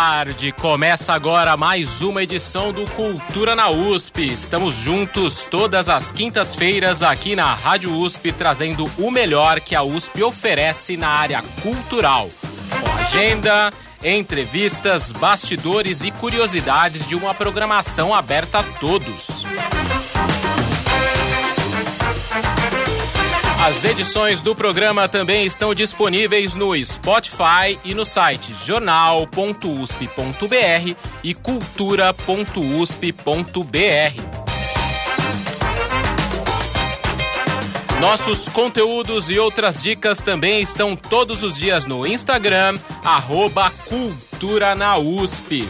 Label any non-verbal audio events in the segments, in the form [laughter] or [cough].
Tarde, começa agora mais uma edição do Cultura na USP. Estamos juntos todas as quintas-feiras aqui na Rádio USP, trazendo o melhor que a USP oferece na área cultural. Com agenda, entrevistas, bastidores e curiosidades de uma programação aberta a todos. As edições do programa também estão disponíveis no Spotify e no site jornal.usp.br e cultura.usp.br. Nossos conteúdos e outras dicas também estão todos os dias no Instagram, arroba Cultura na USP.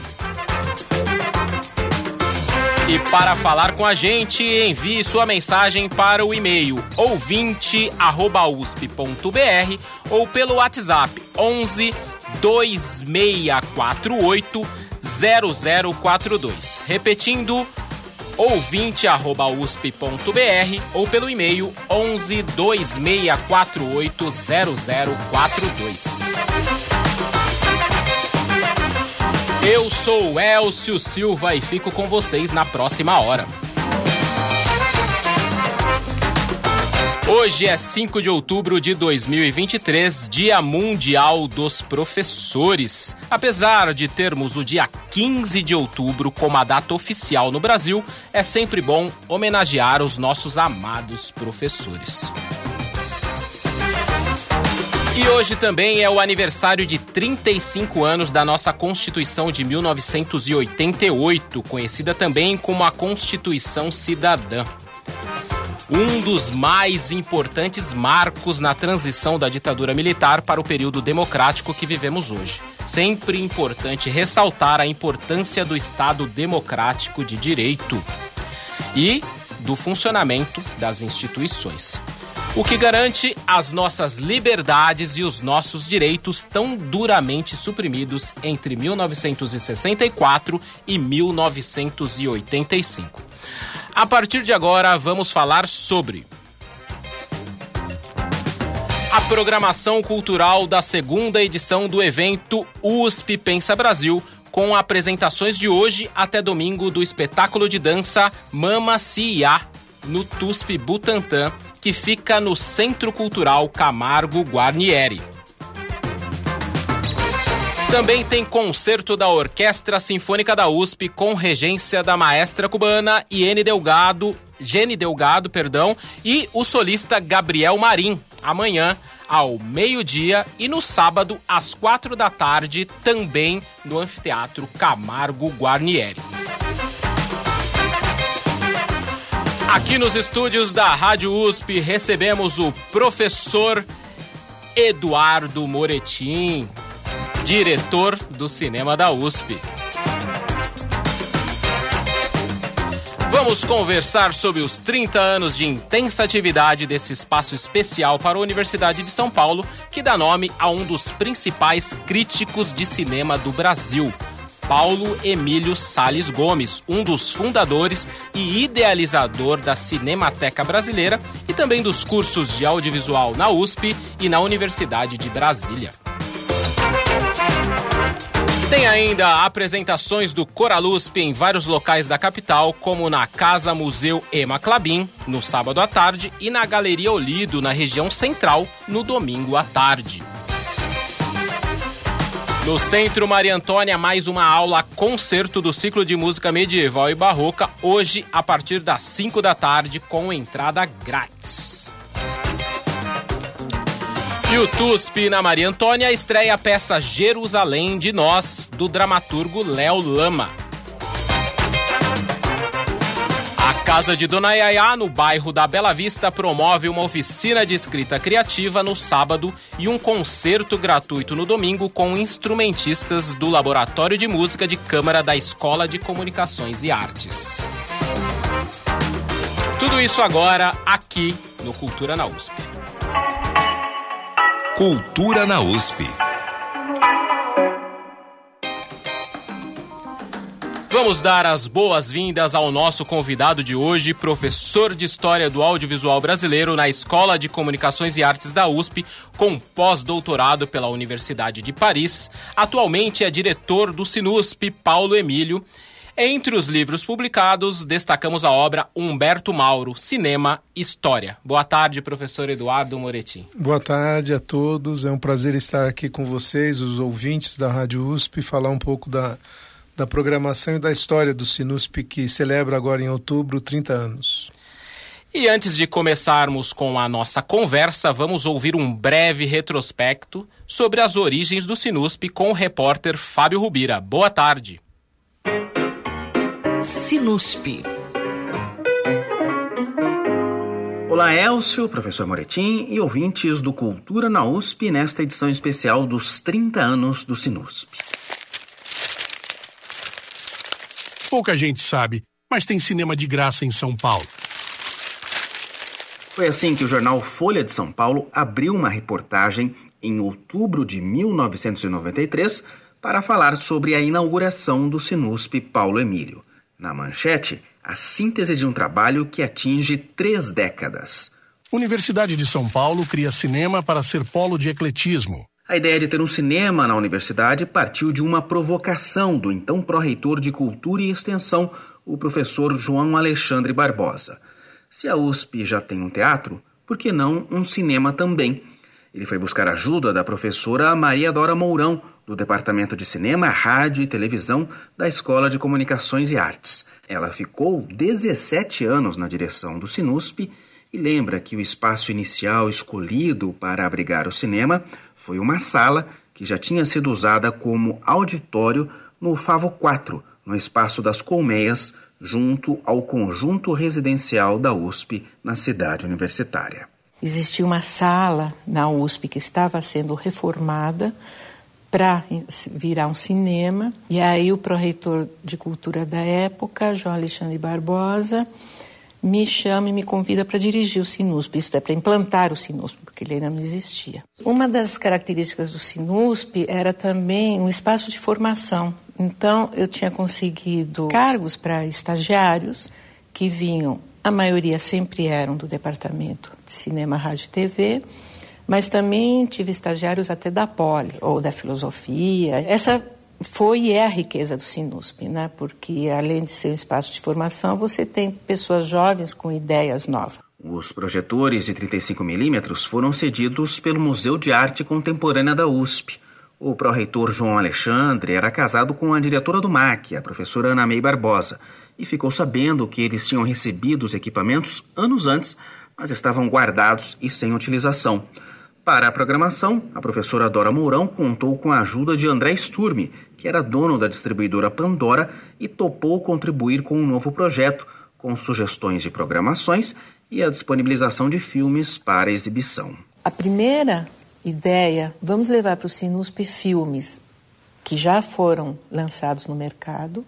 E para falar com a gente, envie sua mensagem para o e-mail ouvinte@usp.br ou pelo WhatsApp 11 2648 0042. Repetindo, ouvinte@usp.br ou pelo e-mail 11 2648 0042. Eu sou o Elcio Silva e fico com vocês na próxima hora. Hoje é 5 de outubro de 2023, Dia Mundial dos Professores. Apesar de termos o dia 15 de outubro como a data oficial no Brasil, é sempre bom homenagear os nossos amados professores. E hoje também é o aniversário de 35 anos da nossa Constituição de 1988, conhecida também como a Constituição Cidadã. Um dos mais importantes marcos na transição da ditadura militar para o período democrático que vivemos hoje. Sempre importante ressaltar a importância do Estado democrático de direito e do funcionamento das instituições o que garante as nossas liberdades e os nossos direitos tão duramente suprimidos entre 1964 e 1985. A partir de agora, vamos falar sobre a programação cultural da segunda edição do evento USP Pensa Brasil, com apresentações de hoje até domingo do espetáculo de dança Mama Cia no TUSP Butantã que fica no Centro Cultural Camargo Guarnieri. Também tem concerto da Orquestra Sinfônica da USP com regência da maestra cubana Iene Delgado, Gene Delgado, perdão, e o solista Gabriel Marim, amanhã ao meio-dia e no sábado às quatro da tarde, também no Anfiteatro Camargo Guarnieri. Aqui nos estúdios da Rádio USP recebemos o professor Eduardo Moretim, diretor do cinema da USP. Vamos conversar sobre os 30 anos de intensa atividade desse espaço especial para a Universidade de São Paulo, que dá nome a um dos principais críticos de cinema do Brasil, Paulo Emílio Sales Gomes, um dos fundadores e idealizador da Cinemateca Brasileira e também dos cursos de audiovisual na USP e na Universidade de Brasília. Tem ainda apresentações do Coralusp em vários locais da capital, como na Casa Museu Ema Clabin, no sábado à tarde, e na Galeria Olido, na região central, no domingo à tarde. No Centro Maria Antônia, mais uma aula concerto do ciclo de música medieval e barroca, hoje a partir das 5 da tarde, com entrada grátis. E o TUSP na Maria Antônia estreia a peça Jerusalém de Nós, do dramaturgo Léo Lama. Casa de Dona Yaya, no bairro da Bela Vista, promove uma oficina de escrita criativa no sábado e um concerto gratuito no domingo com instrumentistas do Laboratório de Música de Câmara da Escola de Comunicações e Artes. Tudo isso agora aqui no Cultura na USP. Cultura na USP. Vamos dar as boas-vindas ao nosso convidado de hoje, professor de História do Audiovisual Brasileiro na Escola de Comunicações e Artes da USP, com pós-doutorado pela Universidade de Paris. Atualmente é diretor do Sinusp, Paulo Emílio. Entre os livros publicados, destacamos a obra Humberto Mauro, Cinema História. Boa tarde, professor Eduardo Moretti. Boa tarde a todos. É um prazer estar aqui com vocês, os ouvintes da Rádio USP, falar um pouco da da programação e da história do Sinusp, que celebra agora em outubro 30 anos. E antes de começarmos com a nossa conversa, vamos ouvir um breve retrospecto sobre as origens do Sinusp com o repórter Fábio Rubira. Boa tarde. Sinusp. Olá, Elcio, professor Moretim e ouvintes do Cultura na USP nesta edição especial dos 30 anos do Sinusp. Pouca gente sabe, mas tem cinema de graça em São Paulo. Foi assim que o jornal Folha de São Paulo abriu uma reportagem em outubro de 1993 para falar sobre a inauguração do Sinusp Paulo Emílio. Na manchete, a síntese de um trabalho que atinge três décadas. Universidade de São Paulo cria cinema para ser polo de ecletismo. A ideia de ter um cinema na universidade partiu de uma provocação do então pró-reitor de Cultura e Extensão, o professor João Alexandre Barbosa. Se a USP já tem um teatro, por que não um cinema também? Ele foi buscar ajuda da professora Maria Dora Mourão, do Departamento de Cinema, Rádio e Televisão da Escola de Comunicações e Artes. Ela ficou 17 anos na direção do Sinusp e lembra que o espaço inicial escolhido para abrigar o cinema foi uma sala que já tinha sido usada como auditório no Favo 4, no Espaço das Colmeias, junto ao conjunto residencial da USP na cidade universitária. Existia uma sala na USP que estava sendo reformada para virar um cinema, e aí o pró-reitor de cultura da época, João Alexandre Barbosa, me chama e me convida para dirigir o Sinusp, isso é para implantar o Sinusp, porque ele ainda não existia. Uma das características do Sinusp era também um espaço de formação. Então, eu tinha conseguido cargos para estagiários que vinham, a maioria sempre eram do departamento de cinema, rádio e TV, mas também tive estagiários até da Poli ou da filosofia. Essa foi e é a riqueza do Sinusp, né? porque além de ser um espaço de formação, você tem pessoas jovens com ideias novas. Os projetores de 35mm foram cedidos pelo Museu de Arte Contemporânea da USP. O pró-reitor João Alexandre era casado com a diretora do MAC, a professora Ana May Barbosa, e ficou sabendo que eles tinham recebido os equipamentos anos antes, mas estavam guardados e sem utilização. Para a programação, a professora Dora Mourão contou com a ajuda de André Sturme, que era dono da distribuidora Pandora e topou contribuir com um novo projeto, com sugestões de programações e a disponibilização de filmes para exibição. A primeira ideia, vamos levar para o Sinusp filmes que já foram lançados no mercado,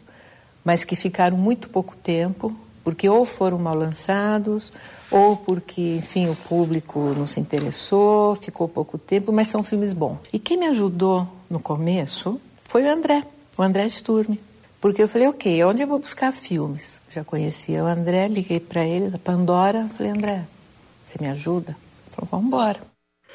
mas que ficaram muito pouco tempo, porque ou foram mal lançados, ou porque, enfim, o público não se interessou, ficou pouco tempo, mas são filmes bons. E quem me ajudou no começo foi o André, o André Sturme. Porque eu falei, ok, onde eu vou buscar filmes? Já conhecia o André, liguei para ele da Pandora, falei, André, você me ajuda? Ele falou, vamos embora.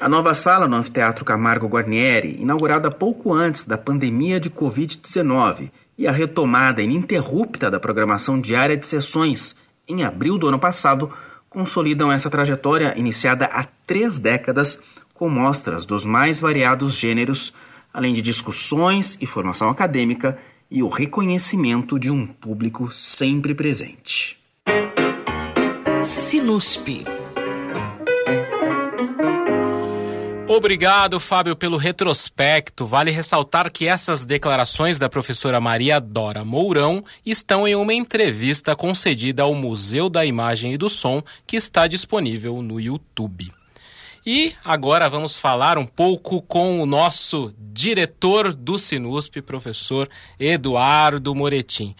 A nova sala no Anfiteatro Camargo Guarnieri, inaugurada pouco antes da pandemia de Covid-19 e a retomada ininterrupta da programação diária de sessões em abril do ano passado, consolidam essa trajetória iniciada há três décadas com mostras dos mais variados gêneros, além de discussões e formação acadêmica e o reconhecimento de um público sempre presente. Sinusp. Obrigado, Fábio, pelo retrospecto. Vale ressaltar que essas declarações da professora Maria Dora Mourão estão em uma entrevista concedida ao Museu da Imagem e do Som, que está disponível no YouTube. E agora vamos falar um pouco com o nosso diretor do Sinusp, professor Eduardo Moretim.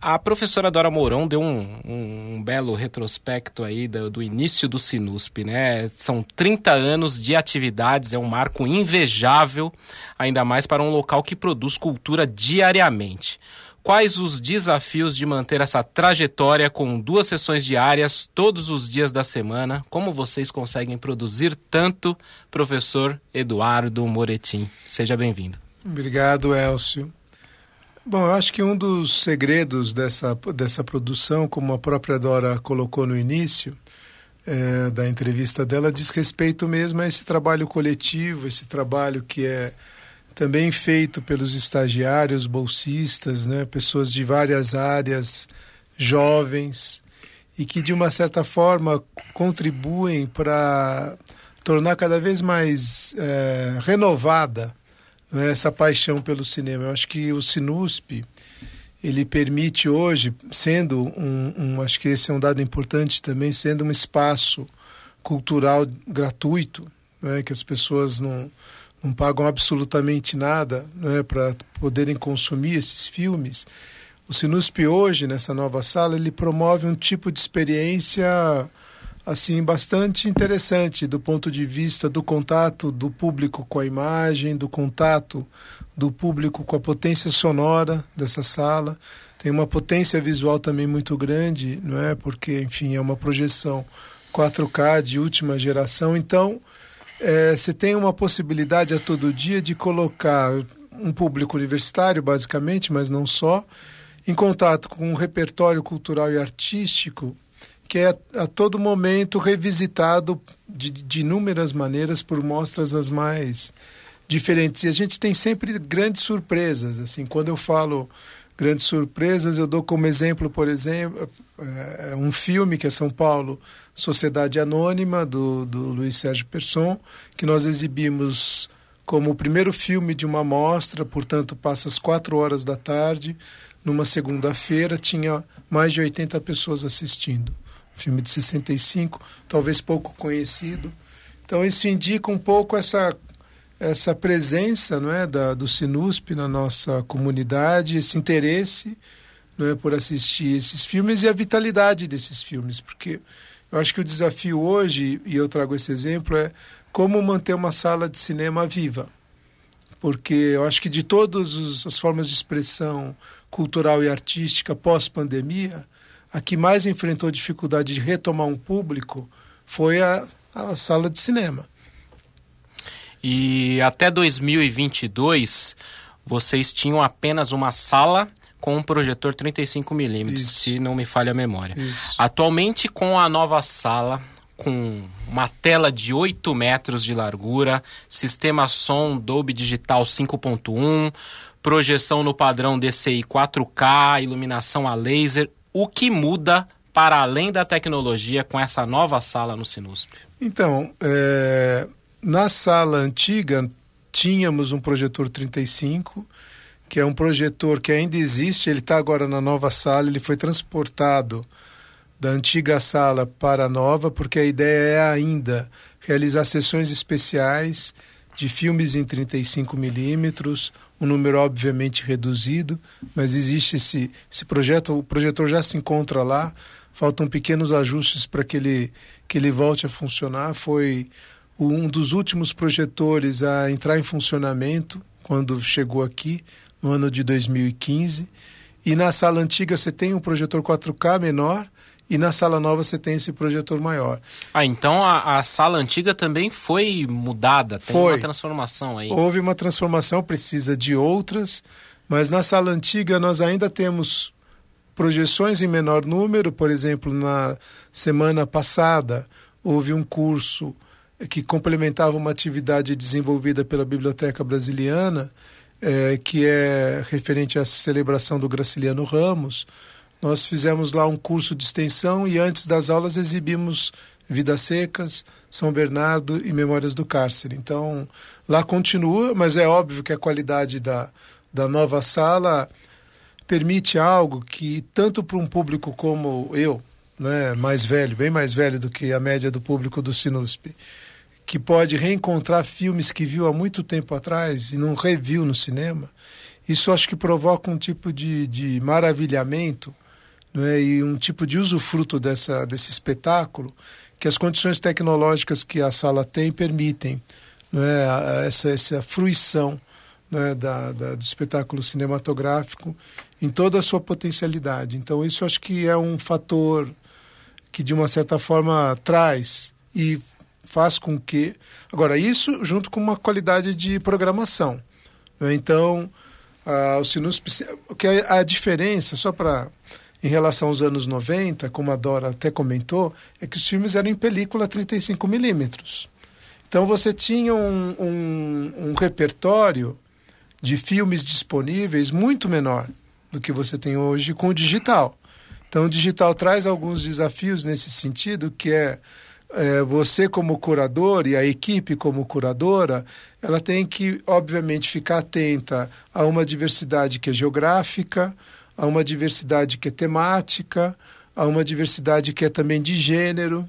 A professora Dora Mourão deu um, um, um belo retrospecto aí do, do, início do Sinusp, né? São 30 anos de atividades, é um marco invejável, ainda mais para um local que produz cultura diariamente. Quais os desafios de manter essa trajetória com duas sessões diárias todos os dias da semana? Como vocês conseguem produzir tanto, professor Eduardo Moretim? Seja bem-vindo. Obrigado, Elcio. Bom, eu acho que um dos segredos dessa, dessa produção, como a própria Dora colocou no início é, da entrevista dela, diz respeito mesmo a esse trabalho coletivo, esse trabalho que é também feito pelos estagiários, bolsistas, né, pessoas de várias áreas, jovens, e que de uma certa forma contribuem para tornar cada vez mais é, renovada né, essa paixão pelo cinema. Eu acho que o Sinusp ele permite hoje, sendo um, um, acho que esse é um dado importante também, sendo um espaço cultural gratuito, né, que as pessoas não, não pagam absolutamente nada né, para poderem consumir esses filmes. O Sinusp hoje, nessa nova sala, ele promove um tipo de experiência assim bastante interessante do ponto de vista do contato do público com a imagem, do contato do público com a potência sonora dessa sala. Tem uma potência visual também muito grande, não é? Porque, enfim, é uma projeção 4K de última geração. Então, é, você tem uma possibilidade a todo dia de colocar um público universitário, basicamente, mas não só, em contato com um repertório cultural e artístico que é a todo momento revisitado de, de inúmeras maneiras por mostras as mais diferentes. E a gente tem sempre grandes surpresas. Assim, quando eu falo grandes surpresas, eu dou como exemplo, por exemplo, é, um filme que é São Paulo, Sociedade Anônima, do, do Luiz Sérgio Persson, que nós exibimos como o primeiro filme de uma mostra, portanto, passa às quatro horas da tarde, numa segunda-feira, tinha mais de 80 pessoas assistindo filme de 65, talvez pouco conhecido. Então isso indica um pouco essa essa presença, não é, da do Sinusp na nossa comunidade, esse interesse, não é, por assistir esses filmes e a vitalidade desses filmes, porque eu acho que o desafio hoje, e eu trago esse exemplo, é como manter uma sala de cinema viva. Porque eu acho que de todas as formas de expressão cultural e artística pós-pandemia, a que mais enfrentou dificuldade de retomar um público foi a, a sala de cinema. E até 2022, vocês tinham apenas uma sala com um projetor 35mm, se não me falha a memória. Isso. Atualmente, com a nova sala, com uma tela de 8 metros de largura, sistema som Dolby Digital 5.1, projeção no padrão DCI 4K, iluminação a laser, o que muda para além da tecnologia com essa nova sala no Sinusp? Então, é, na sala antiga tínhamos um projetor 35, que é um projetor que ainda existe, ele está agora na nova sala, ele foi transportado da antiga sala para a nova, porque a ideia é ainda realizar sessões especiais de filmes em 35 milímetros, um número obviamente reduzido, mas existe esse, esse projeto, o projetor já se encontra lá, faltam pequenos ajustes para que ele, que ele volte a funcionar. Foi um dos últimos projetores a entrar em funcionamento quando chegou aqui, no ano de 2015. E na sala antiga você tem um projetor 4K menor, e na sala nova você tem esse projetor maior. Ah, então a, a sala antiga também foi mudada, tem foi. uma transformação aí. Houve uma transformação, precisa de outras, mas na sala antiga nós ainda temos projeções em menor número, por exemplo, na semana passada houve um curso que complementava uma atividade desenvolvida pela Biblioteca Brasiliana, é, que é referente à celebração do Graciliano Ramos, nós fizemos lá um curso de extensão e antes das aulas exibimos Vidas Secas, São Bernardo e Memórias do Cárcere. Então, lá continua, mas é óbvio que a qualidade da, da nova sala permite algo que, tanto para um público como eu, né, mais velho, bem mais velho do que a média do público do Sinusp, que pode reencontrar filmes que viu há muito tempo atrás e não reviu no cinema, isso acho que provoca um tipo de, de maravilhamento né, e um tipo de usufruto dessa, desse espetáculo que as condições tecnológicas que a sala tem permitem né, essa, essa fruição né, da, da, do espetáculo cinematográfico em toda a sua potencialidade. Então, isso acho que é um fator que, de uma certa forma, traz e faz com que. Agora, isso junto com uma qualidade de programação. Né? Então, a, o Sinus. Que é a diferença, só para. Em relação aos anos 90, como a Dora até comentou, é que os filmes eram em película 35 milímetros. Então você tinha um, um, um repertório de filmes disponíveis muito menor do que você tem hoje com o digital. Então, o digital traz alguns desafios nesse sentido, que é, é, você como curador e a equipe como curadora, ela tem que, obviamente, ficar atenta a uma diversidade que é geográfica, a uma diversidade que é temática, a uma diversidade que é também de gênero,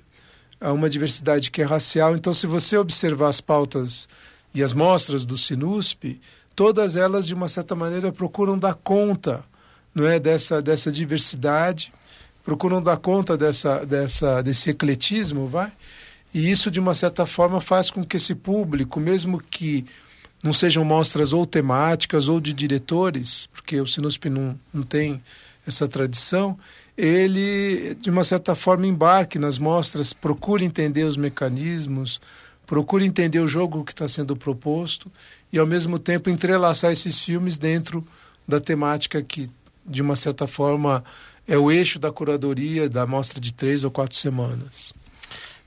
a uma diversidade que é racial. Então, se você observar as pautas e as mostras do Sinusp, todas elas, de uma certa maneira, procuram dar conta não é dessa dessa diversidade, procuram dar conta dessa dessa desse ecletismo, vai? E isso de uma certa forma faz com que esse público, mesmo que não sejam mostras ou temáticas ou de diretores, porque o Sinusp não, não tem essa tradição, ele de uma certa forma embarque nas mostras, procure entender os mecanismos, procure entender o jogo que está sendo proposto e ao mesmo tempo entrelaçar esses filmes dentro da temática que de uma certa forma, é o eixo da curadoria da mostra de três ou quatro semanas.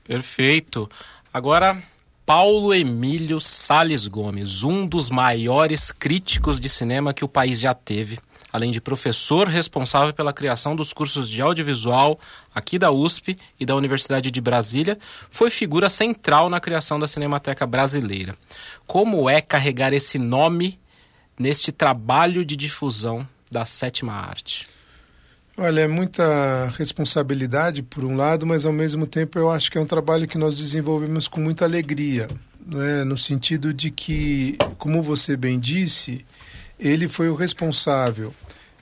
Perfeito. Agora, Paulo Emílio Sales Gomes, um dos maiores críticos de cinema que o país já teve, além de professor responsável pela criação dos cursos de audiovisual aqui da USP e da Universidade de Brasília, foi figura central na criação da Cinemateca Brasileira. Como é carregar esse nome neste trabalho de difusão da sétima arte? Olha, é muita responsabilidade por um lado, mas ao mesmo tempo eu acho que é um trabalho que nós desenvolvemos com muita alegria, né? no sentido de que, como você bem disse, ele foi o responsável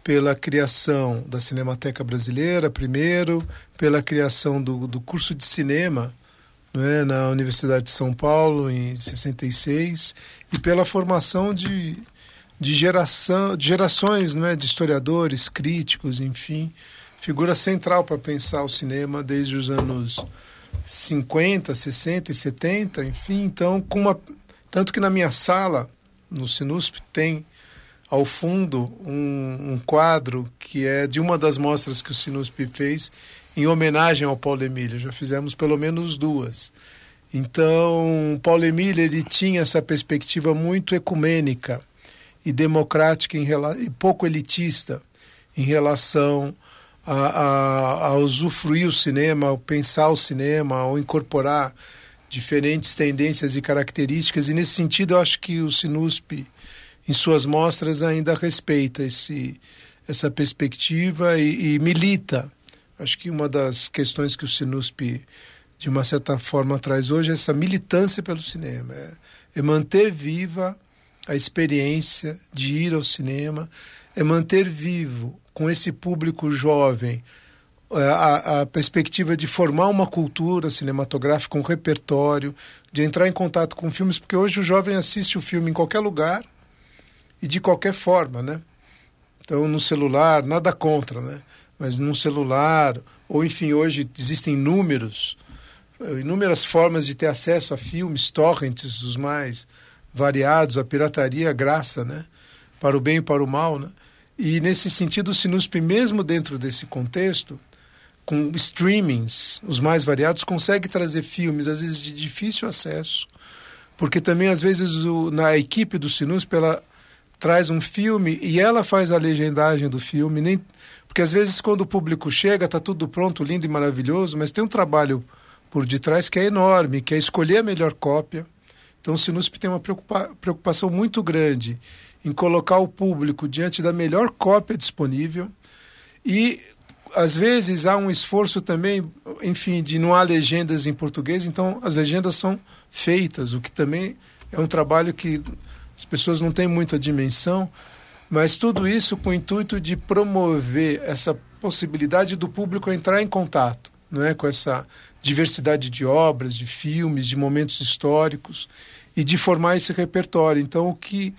pela criação da Cinemateca Brasileira, primeiro, pela criação do, do curso de cinema né, na Universidade de São Paulo, em 66, e pela formação de de geração, de gerações não é, de historiadores, críticos, enfim, figura central para pensar o cinema desde os anos 50, 60 e 70, enfim, então com uma tanto que na minha sala no Sinusp tem ao fundo um, um, quadro que é de uma das mostras que o Sinusp fez em homenagem ao Paulo Emílio. Já fizemos pelo menos duas. Então, Paulo Emílio ele tinha essa perspectiva muito ecumênica e democrática em, e pouco elitista em relação a, a, a usufruir o cinema, ao pensar o cinema, ao incorporar diferentes tendências e características. E nesse sentido, eu acho que o Sinusp, em suas mostras, ainda respeita esse, essa perspectiva e, e milita. Acho que uma das questões que o Sinusp, de uma certa forma, traz hoje é essa militância pelo cinema. É, é manter viva a experiência de ir ao cinema, é manter vivo com esse público jovem é, a, a, perspectiva de formar uma cultura cinematográfica, um repertório, de entrar em contato com filmes, porque hoje o jovem assiste o filme em qualquer lugar e de qualquer forma, né? Então, no celular, nada contra, né? Mas num celular, ou enfim, hoje existem inúmeros, inúmeras formas de ter acesso a filmes, torrents, os mais variados, a pirataria graça, né? Para o bem e para o mal, né? E nesse sentido, o Sinusp, mesmo dentro desse contexto, com streamings, os mais variados, consegue trazer filmes, às vezes de difícil acesso, porque também, às vezes, o, na equipe do Sinusp, ela traz um filme e ela faz a legendagem do filme, nem porque às vezes quando o público chega, está tudo pronto, lindo e maravilhoso, mas tem um trabalho por detrás que é enorme, que é escolher a melhor cópia. Então o Sinusp tem uma preocupa preocupação muito grande em colocar o público diante da melhor cópia disponível e às vezes há um esforço também, enfim, de não há legendas em português, então as legendas são feitas, o que também é um trabalho que as pessoas não têm muita dimensão, mas tudo isso com o intuito de promover essa possibilidade do público entrar em contato não é, com essa diversidade de obras, de filmes, de momentos históricos e de formar esse repertório. Então, o que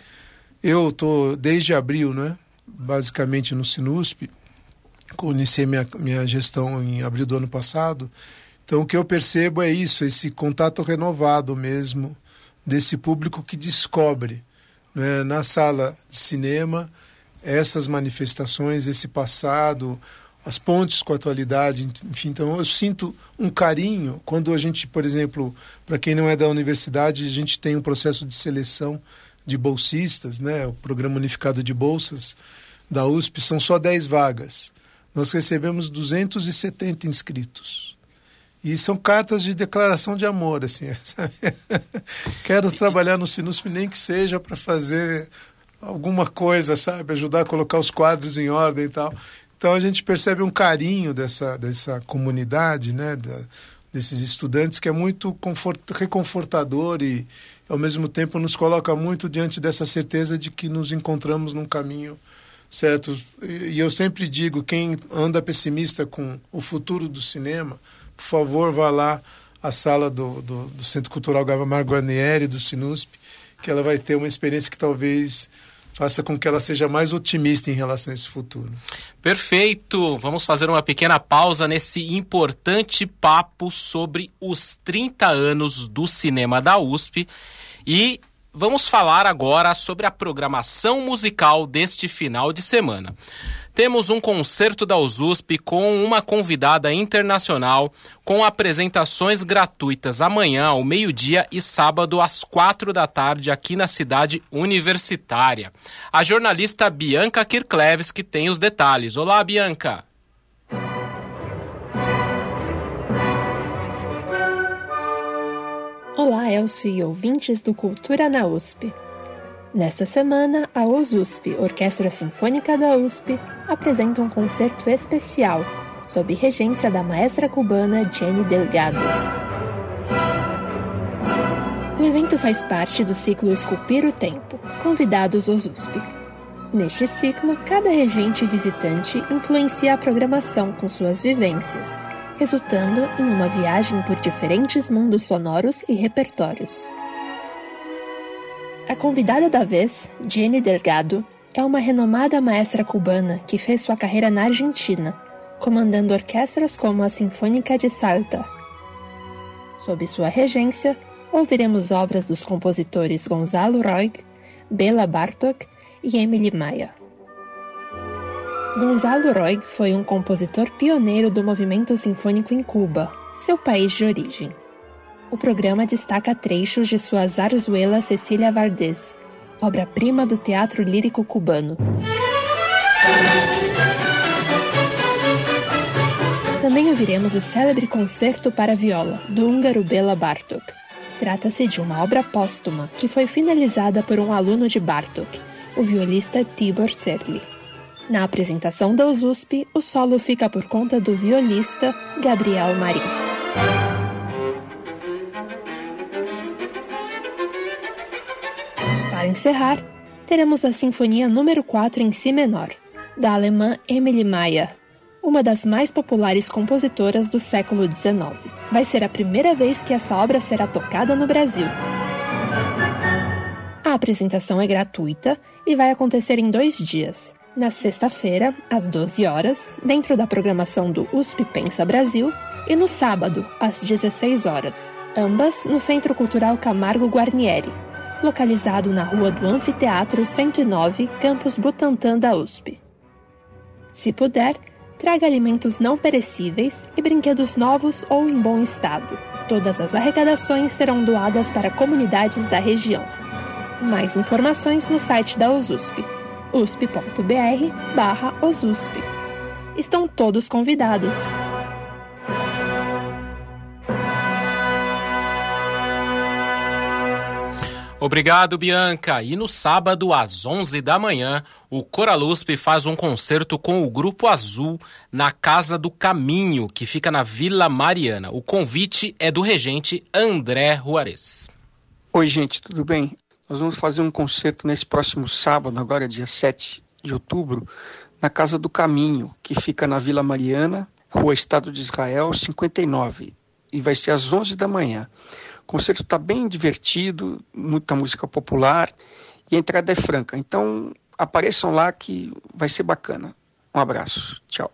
eu estou desde abril, né, basicamente no Sinusp, iniciei minha, minha gestão em abril do ano passado. Então, o que eu percebo é isso, esse contato renovado mesmo desse público que descobre né, na sala de cinema essas manifestações, esse passado, as pontes com a atualidade, enfim, então eu sinto um carinho quando a gente, por exemplo, para quem não é da universidade, a gente tem um processo de seleção de bolsistas, né, o programa unificado de bolsas da USP são só 10 vagas. Nós recebemos 270 inscritos. E são cartas de declaração de amor, assim. [laughs] Quero trabalhar no Sinusp nem que seja para fazer alguma coisa, sabe? Ajudar a colocar os quadros em ordem e tal. Então a gente percebe um carinho dessa, dessa comunidade, né? Da, desses estudantes que é muito confort, reconfortador e ao mesmo tempo nos coloca muito diante dessa certeza de que nos encontramos num caminho certo? E eu sempre digo, quem anda pessimista com o futuro do cinema, por favor, vá lá à sala do, do, do Centro Cultural Gavamar Guarnieri, do Sinusp, que ela vai ter uma experiência que talvez faça com que ela seja mais otimista em relação a esse futuro. Perfeito! Vamos fazer uma pequena pausa nesse importante papo sobre os 30 anos do cinema da USP e vamos falar agora sobre a programação musical deste final de semana. Temos um concerto da USP com uma convidada internacional, com apresentações gratuitas amanhã ao meio-dia e sábado às quatro da tarde aqui na cidade universitária. A jornalista Bianca Kirkleves que tem os detalhes. Olá, Bianca! Olá, Elcio e ouvintes do Cultura na USP. Nesta semana, a OSUSP, Orquestra Sinfônica da USP, apresenta um concerto especial, sob regência da maestra cubana Jenny Delgado. O evento faz parte do ciclo Esculpir o Tempo, Convidados OSUSP. Neste ciclo, cada regente visitante influencia a programação com suas vivências, resultando em uma viagem por diferentes mundos sonoros e repertórios. A convidada da vez, Jenny Delgado, é uma renomada maestra cubana que fez sua carreira na Argentina, comandando orquestras como a Sinfônica de Salta. Sob sua regência, ouviremos obras dos compositores Gonzalo Roig, Bela Bartok e Emily Maia. Gonzalo Roig foi um compositor pioneiro do movimento sinfônico em Cuba, seu país de origem. O programa destaca trechos de sua zarzuela Cecília Vardés, obra-prima do teatro lírico cubano. Também ouviremos o célebre Concerto para Viola, do húngaro Bela Bartok. Trata-se de uma obra póstuma que foi finalizada por um aluno de Bartok, o violista Tibor Serli. Na apresentação da USP, o solo fica por conta do violista Gabriel Marim. Para encerrar, teremos a Sinfonia número 4 em Si menor, da alemã Emily Maia, uma das mais populares compositoras do século XIX. Vai ser a primeira vez que essa obra será tocada no Brasil. A apresentação é gratuita e vai acontecer em dois dias na sexta-feira, às 12 horas, dentro da programação do USP Pensa Brasil, e no sábado, às 16 horas, ambas no Centro Cultural Camargo Guarnieri, localizado na Rua do Anfiteatro 109, Campus Butantã da USP. Se puder, traga alimentos não perecíveis e brinquedos novos ou em bom estado. Todas as arrecadações serão doadas para comunidades da região. Mais informações no site da USUSP usp.br barra osusp. Estão todos convidados. Obrigado, Bianca. E no sábado, às 11 da manhã, o Coraluspe faz um concerto com o Grupo Azul na Casa do Caminho, que fica na Vila Mariana. O convite é do regente André Juarez. Oi, gente, tudo bem? Nós vamos fazer um concerto nesse próximo sábado, agora dia 7 de outubro, na Casa do Caminho, que fica na Vila Mariana, Rua Estado de Israel, 59. E vai ser às 11 da manhã. O concerto está bem divertido, muita música popular e a entrada é franca. Então apareçam lá que vai ser bacana. Um abraço. Tchau.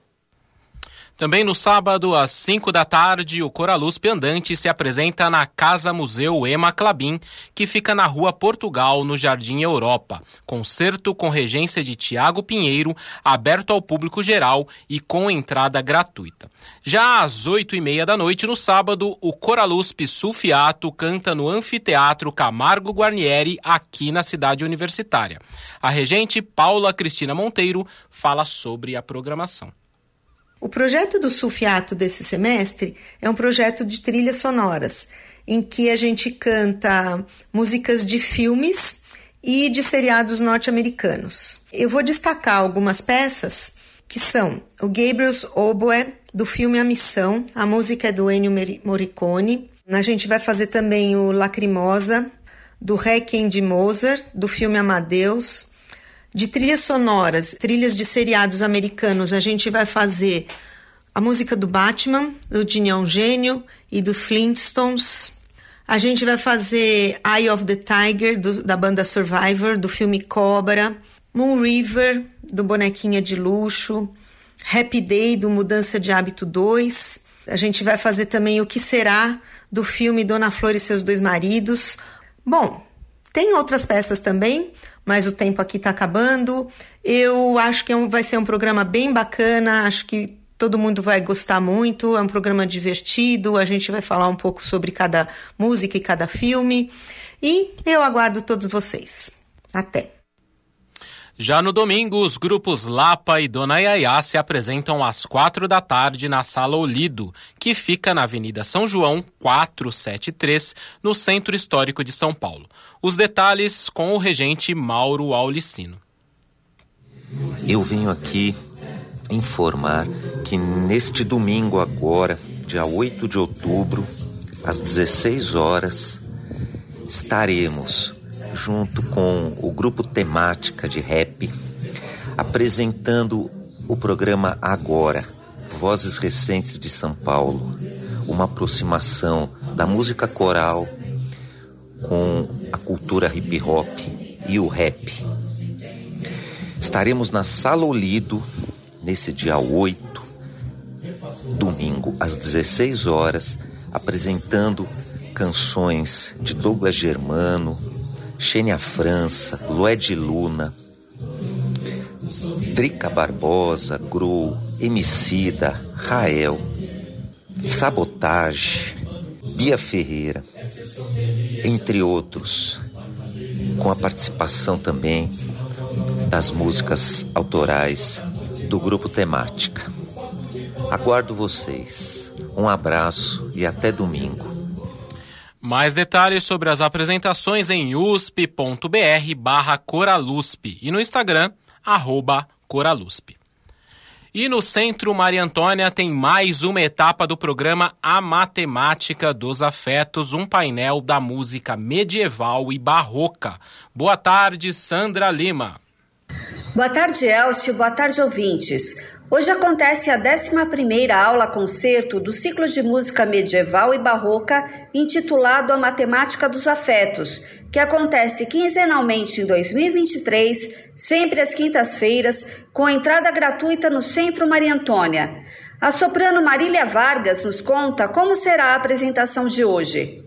Também no sábado, às 5 da tarde, o Coraluz Andante se apresenta na Casa Museu Ema Clabin, que fica na Rua Portugal, no Jardim Europa. Concerto com regência de Tiago Pinheiro, aberto ao público geral e com entrada gratuita. Já às 8 e meia da noite, no sábado, o Coralusp Sulfiato canta no Anfiteatro Camargo Guarnieri, aqui na cidade universitária. A regente Paula Cristina Monteiro fala sobre a programação. O projeto do Sulfiato desse semestre é um projeto de trilhas sonoras, em que a gente canta músicas de filmes e de seriados norte-americanos. Eu vou destacar algumas peças que são o Gabriel's Oboe, do filme A Missão, a música é do Ennio Morricone. A gente vai fazer também o Lacrimosa, do Requiem de Mozart, do filme Amadeus. De trilhas sonoras, trilhas de seriados americanos, a gente vai fazer a música do Batman, do Dinião Gênio e do Flintstones. A gente vai fazer Eye of the Tiger, do, da banda Survivor, do filme Cobra. Moon River, do Bonequinha de Luxo. Happy Day, do Mudança de Hábito 2. A gente vai fazer também O Que Será, do filme Dona Flor e Seus Dois Maridos. Bom, tem outras peças também, mas o tempo aqui está acabando. Eu acho que é vai ser um programa bem bacana, acho que todo mundo vai gostar muito. É um programa divertido, a gente vai falar um pouco sobre cada música e cada filme. E eu aguardo todos vocês. Até! Já no domingo, os grupos Lapa e Dona Yaya se apresentam às quatro da tarde na Sala Olido, que fica na Avenida São João 473, no Centro Histórico de São Paulo. Os detalhes com o regente Mauro Aulicino. Eu venho aqui informar que neste domingo agora, dia 8 de outubro, às 16 horas, estaremos junto com o grupo temática de rap, apresentando o programa Agora, Vozes Recentes de São Paulo, uma aproximação da música coral com a cultura hip hop e o rap. Estaremos na Sala Olido nesse dia 8, domingo, às 16 horas, apresentando canções de Douglas Germano, Xênia França, Lued Luna, Drica Barbosa, Grow, Emicida, Rael, Sabotage, Bia Ferreira, entre outros, com a participação também das músicas autorais do grupo Temática. Aguardo vocês. Um abraço e até domingo. Mais detalhes sobre as apresentações em usp.br barra Coralusp e no Instagram, arroba Coralusp. E no Centro Maria Antônia tem mais uma etapa do programa A Matemática dos Afetos, um painel da música medieval e barroca. Boa tarde, Sandra Lima. Boa tarde, Elcio. Boa tarde, ouvintes. Hoje acontece a 11ª aula concerto do ciclo de música medieval e barroca intitulado A Matemática dos Afetos, que acontece quinzenalmente em 2023, sempre às quintas-feiras, com entrada gratuita no Centro Maria Antônia. A soprano Marília Vargas nos conta como será a apresentação de hoje.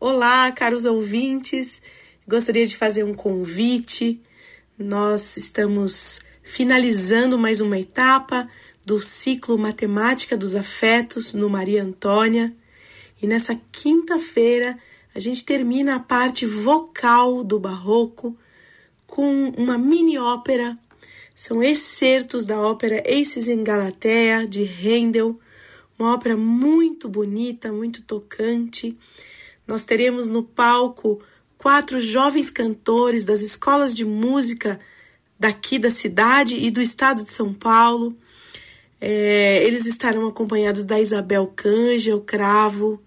Olá, caros ouvintes. Gostaria de fazer um convite. Nós estamos finalizando mais uma etapa do ciclo Matemática dos Afetos no Maria Antônia. E nessa quinta-feira a gente termina a parte vocal do Barroco com uma mini ópera. São excertos da ópera Aces em Galatea, de Handel, uma ópera muito bonita, muito tocante. Nós teremos no palco quatro jovens cantores das escolas de música daqui da cidade e do estado de São Paulo. É, eles estarão acompanhados da Isabel Canja, o Cravo,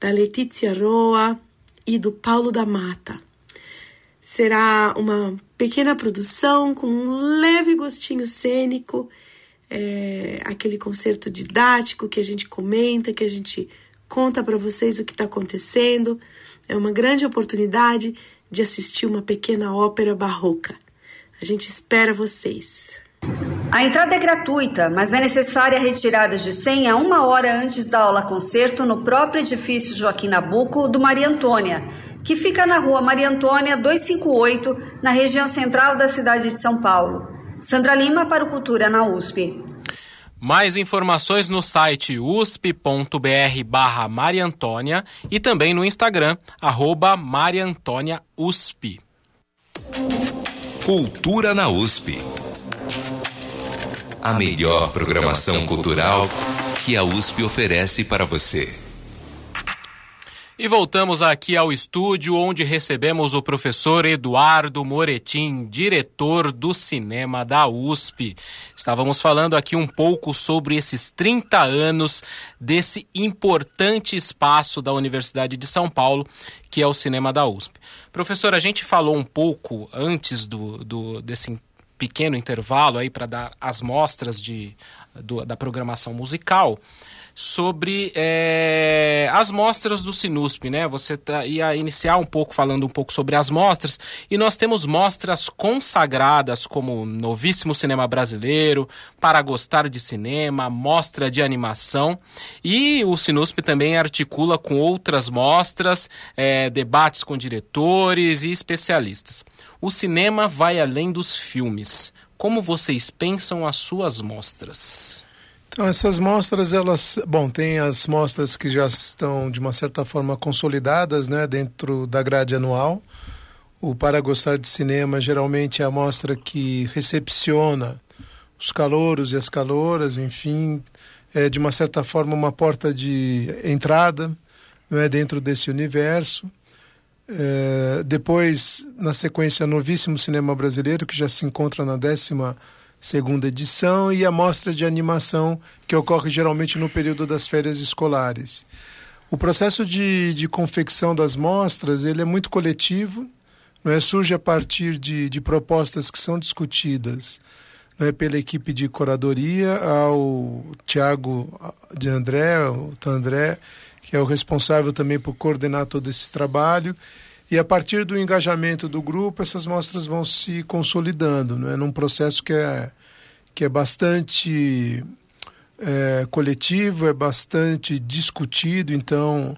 da Letícia Roa e do Paulo da Mata. Será uma pequena produção com um leve gostinho cênico, é, aquele concerto didático que a gente comenta, que a gente conta para vocês o que está acontecendo. É uma grande oportunidade de assistir uma pequena ópera barroca. A gente espera vocês. A entrada é gratuita, mas é necessária a retirada de senha uma hora antes da aula concerto no próprio edifício Joaquim Nabuco do Maria Antônia, que fica na rua Maria Antônia 258, na região central da cidade de São Paulo. Sandra Lima para o Cultura na USP. Mais informações no site usp.br barra Maria Antônia e também no Instagram, arroba Maria Antônia USP. Cultura na USP. A melhor programação cultural que a USP oferece para você. E voltamos aqui ao estúdio onde recebemos o professor Eduardo Moretim, diretor do cinema da USP. Estávamos falando aqui um pouco sobre esses 30 anos desse importante espaço da Universidade de São Paulo, que é o cinema da USP. Professor, a gente falou um pouco antes do, do desse pequeno intervalo aí para dar as mostras de, do, da programação musical sobre é, as mostras do Sinusp, né? Você tá, ia iniciar um pouco falando um pouco sobre as mostras e nós temos mostras consagradas como Novíssimo Cinema Brasileiro, Para Gostar de Cinema, Mostra de Animação e o Sinusp também articula com outras mostras, é, debates com diretores e especialistas. O cinema vai além dos filmes. Como vocês pensam as suas mostras? Então, essas mostras, elas. Bom, tem as mostras que já estão, de uma certa forma, consolidadas né, dentro da grade anual. O Para Gostar de Cinema geralmente é a mostra que recepciona os calouros e as caloras, enfim, é de uma certa forma uma porta de entrada é dentro desse universo. É, depois, na sequência, Novíssimo Cinema Brasileiro, que já se encontra na décima segunda edição, e a mostra de animação, que ocorre geralmente no período das férias escolares. O processo de, de confecção das mostras ele é muito coletivo, não é? surge a partir de, de propostas que são discutidas não é? pela equipe de curadoria, ao Tiago de André, o Tandré, que é o responsável também por coordenar todo esse trabalho, e a partir do engajamento do grupo, essas mostras vão se consolidando, não é? num processo que é, que é bastante é, coletivo, é bastante discutido. Então,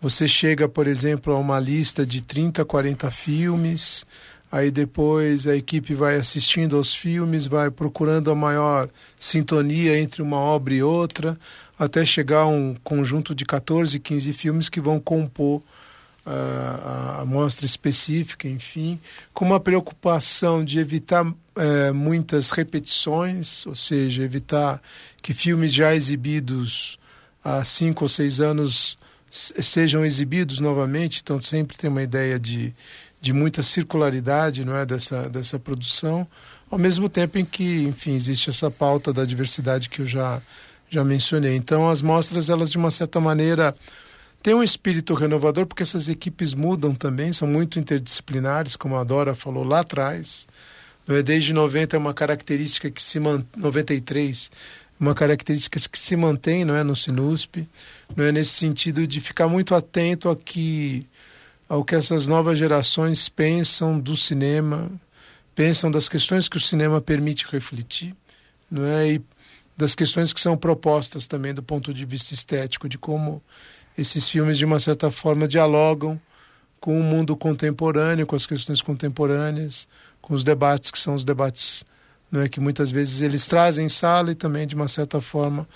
você chega, por exemplo, a uma lista de 30, 40 filmes, aí depois a equipe vai assistindo aos filmes, vai procurando a maior sintonia entre uma obra e outra, até chegar a um conjunto de 14, 15 filmes que vão compor a, a mostra específica, enfim, com uma preocupação de evitar é, muitas repetições, ou seja, evitar que filmes já exibidos há cinco ou seis anos sejam exibidos novamente, então sempre tem uma ideia de, de muita circularidade não é, dessa, dessa produção, ao mesmo tempo em que, enfim, existe essa pauta da diversidade que eu já, já mencionei. Então, as mostras, elas de uma certa maneira tem um espírito renovador porque essas equipes mudam também, são muito interdisciplinares, como a Dora falou lá atrás. É? Desde 90 é uma característica que se mantém, 93 uma característica que se mantém não é no Sinusp, não é nesse sentido de ficar muito atento a que ao que essas novas gerações pensam do cinema, pensam das questões que o cinema permite refletir, não é? E das questões que são propostas também do ponto de vista estético, de como esses filmes, de uma certa forma, dialogam com o mundo contemporâneo, com as questões contemporâneas, com os debates que são os debates não é, que muitas vezes eles trazem em sala e também, de uma certa forma,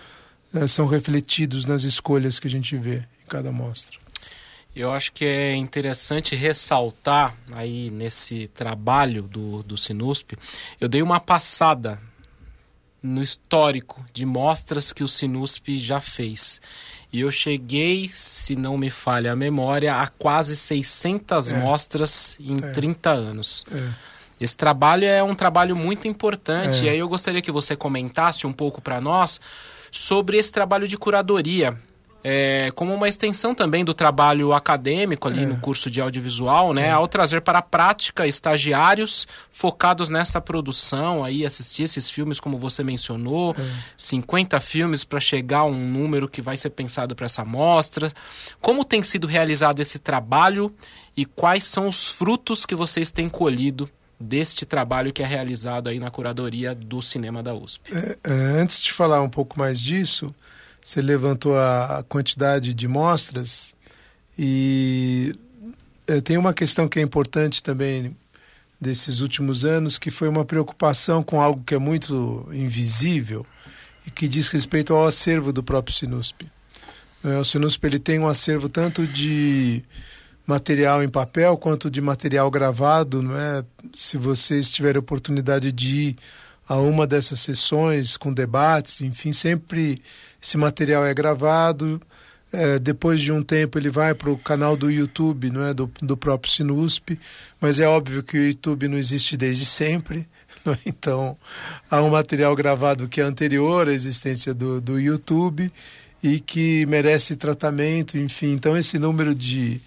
é, são refletidos nas escolhas que a gente vê em cada mostra. Eu acho que é interessante ressaltar aí nesse trabalho do, do Sinusp, eu dei uma passada no histórico de mostras que o Sinusp já fez. E eu cheguei, se não me falha a memória, a quase 600 é. mostras em é. 30 anos. É. Esse trabalho é um trabalho muito importante. É. E aí eu gostaria que você comentasse um pouco para nós sobre esse trabalho de curadoria é, como uma extensão também do trabalho acadêmico ali é. no curso de audiovisual, né? É. Ao trazer para a prática estagiários focados nessa produção, aí assistir esses filmes como você mencionou, é. 50 filmes para chegar a um número que vai ser pensado para essa mostra. Como tem sido realizado esse trabalho e quais são os frutos que vocês têm colhido deste trabalho que é realizado aí na curadoria do cinema da USP? É, é, antes de falar um pouco mais disso, você levantou a quantidade de mostras e é, tem uma questão que é importante também desses últimos anos, que foi uma preocupação com algo que é muito invisível e que diz respeito ao acervo do próprio Sinusp. É, o Sinusp ele tem um acervo tanto de material em papel quanto de material gravado, não é? Se vocês tiverem oportunidade de ir a uma dessas sessões com debates, enfim, sempre esse material é gravado. É, depois de um tempo ele vai para o canal do YouTube, não é do, do próprio Sinusp, mas é óbvio que o YouTube não existe desde sempre. [laughs] É? Então há um material gravado que é anterior à existência do, do YouTube e que merece tratamento, enfim. Então esse número de,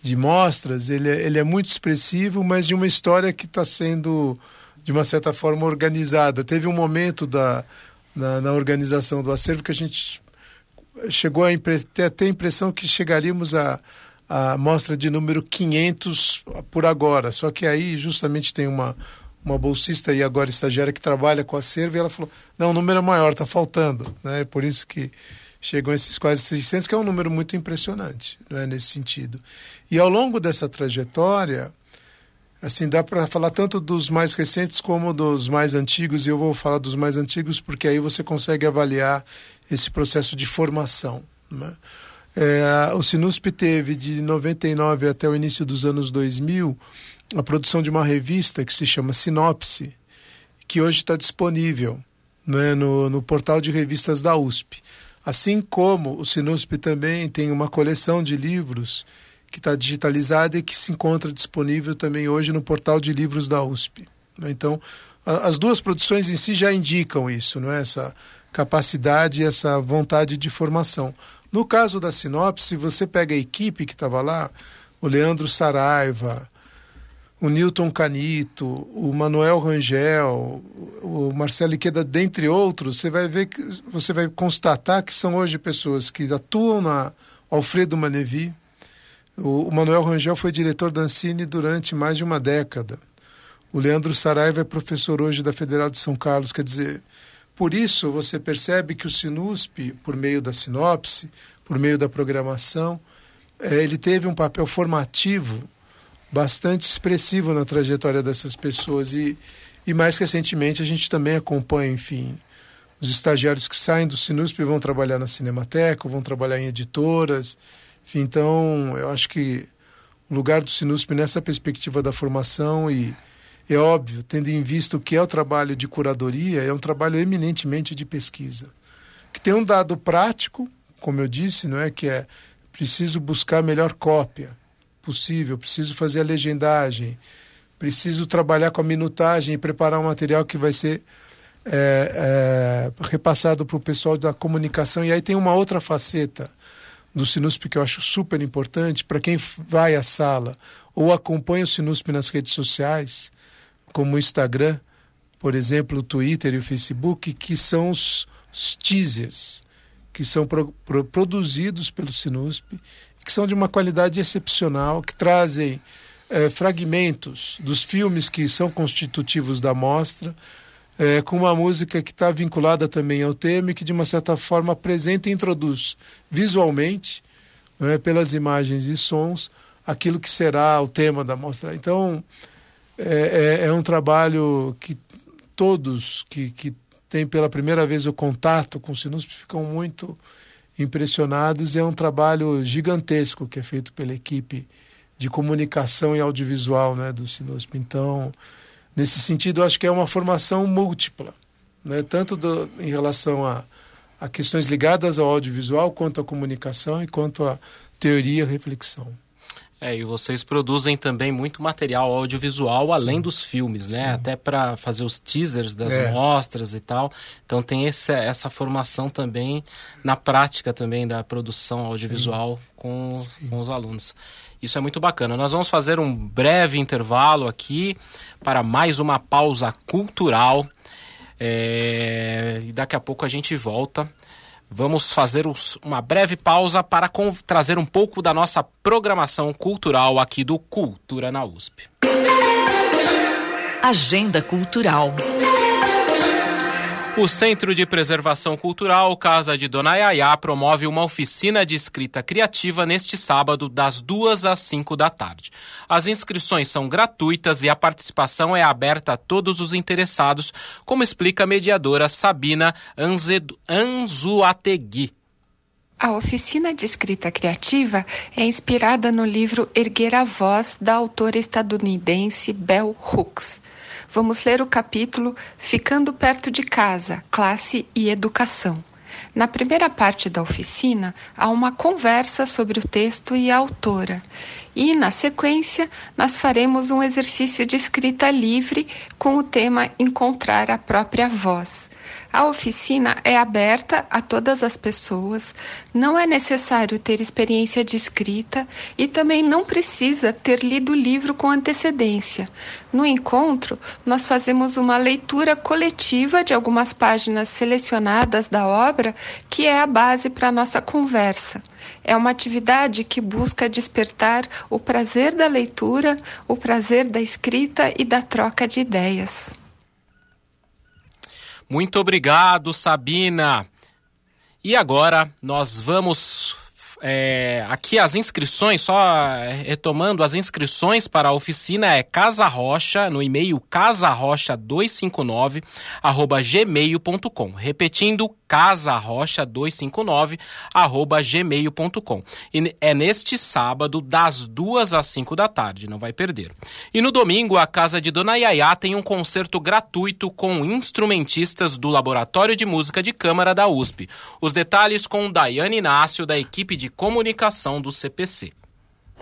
de mostras ele é, ele é muito expressivo, mas de uma história que está sendo de uma certa forma organizada. Teve um momento da, na, na organização do acervo que a gente chegou a ter, ter a impressão que chegaríamos a, a mostra de número 500 por agora. Só que aí justamente tem uma, uma bolsista e agora estagiária que trabalha com acervo e ela falou, não, o número é maior, está faltando. Né? Por isso que chegam esses quase 600, que é um número muito impressionante não é, nesse sentido. E ao longo dessa trajetória, assim dá para falar tanto dos mais recentes como dos mais antigos e eu vou falar dos mais antigos porque aí você consegue avaliar esse processo de formação né? é, o Sinusp teve de 99 até o início dos anos 2000 a produção de uma revista que se chama Sinopse que hoje está disponível né, no, no portal de revistas da USP assim como o Sinusp também tem uma coleção de livros que está digitalizada e que se encontra disponível também hoje no portal de livros da USP. Né? Então, as duas produções em si já indicam isso, não é? essa capacidade, essa vontade de formação. No caso da sinopse, você pega a equipe que estava lá, o Leandro Saraiva, o Newton Canito, o Manuel Rangel, o Marcelo Iqueda, dentre outros, você vai ver que você vai constatar que são hoje pessoas que atuam na Alfredo Manevi, o, Manuel Rangel foi diretor da Ancine durante mais de uma década. O Leandro Saraiva é professor hoje da Federal de São Carlos. Quer dizer, por isso você percebe que o Sinusp, por meio da sinopse, por meio da programação, é, ele teve um papel formativo bastante expressivo na trajetória dessas pessoas. E, e mais recentemente a gente também acompanha, enfim, os estagiários que saem do Sinusp vão trabalhar na Cinemateca, vão trabalhar em editoras então, eu acho que o lugar do Sinusp nessa perspectiva da formação e é óbvio, tendo em vista o que é o trabalho de curadoria, é um trabalho eminentemente de pesquisa. Que tem um dado prático, como eu disse, não é que é preciso buscar a melhor cópia possível, preciso fazer a legendagem, preciso trabalhar com a minutagem e preparar um material que vai ser é, é, repassado para o pessoal da comunicação. E aí tem uma outra faceta do Sinusp que eu acho super importante para quem vai à sala ou acompanha o Sinusp nas redes sociais, como o Instagram, por exemplo, o Twitter e o Facebook, que são os, os teasers que são pro, pro, produzidos pelo Sinusp, que são de uma qualidade excepcional, que trazem é, fragmentos dos filmes que são constitutivos da mostra, é, com uma música que está vinculada também ao tema e que, de uma certa forma, apresenta e introduz visualmente, é, pelas imagens e sons, aquilo que será o tema da mostra. Então, é, é, é um trabalho que todos que, que têm pela primeira vez o contato com o Sinusp ficam muito impressionados. É um trabalho gigantesco que é feito pela equipe de comunicação e audiovisual né, do Sinusp. Então, Nesse sentido, acho que é uma formação múltipla. né? tanto do, em relação a, a questões ligadas ao audiovisual, quanto à comunicação e quanto à teoria e reflexão. É, e vocês produzem também muito material audiovisual Sim. além dos filmes, né? Sim. Até para fazer os teasers das é. mostras e tal. Então tem esse, essa formação também na prática também da produção audiovisual com, com os alunos. Isso é muito bacana. Nós vamos fazer um breve intervalo aqui para mais uma pausa cultural. É... E daqui a pouco a gente volta Vamos fazer uma breve pausa para trazer um pouco da nossa programação cultural aqui do Cultura na USP. Agenda Cultural. O Centro de Preservação Cultural Casa de Dona Yaya promove uma oficina de escrita criativa neste sábado, das duas às cinco da tarde. As inscrições são gratuitas e a participação é aberta a todos os interessados, como explica a mediadora Sabina Anzuategui. A oficina de escrita criativa é inspirada no livro Erguer a Voz, da autora estadunidense Bell Hooks. Vamos ler o capítulo Ficando Perto de Casa, Classe e Educação. Na primeira parte da oficina, há uma conversa sobre o texto e a autora. E, na sequência, nós faremos um exercício de escrita livre com o tema Encontrar a própria voz. A oficina é aberta a todas as pessoas, não é necessário ter experiência de escrita e também não precisa ter lido o livro com antecedência. No encontro, nós fazemos uma leitura coletiva de algumas páginas selecionadas da obra, que é a base para a nossa conversa. É uma atividade que busca despertar o prazer da leitura, o prazer da escrita e da troca de ideias. Muito obrigado, Sabina. E agora nós vamos é, aqui as inscrições, só retomando, as inscrições para a oficina é Casa Rocha, no e-mail casarrocha259, arroba gmail.com. Repetindo, casarrocha259, arroba gmail.com. E é neste sábado, das duas às cinco da tarde, não vai perder. E no domingo, a casa de Dona Yaya tem um concerto gratuito com instrumentistas do Laboratório de Música de Câmara da USP. Os detalhes com Daiane Inácio, da equipe de Comunicação do CPC.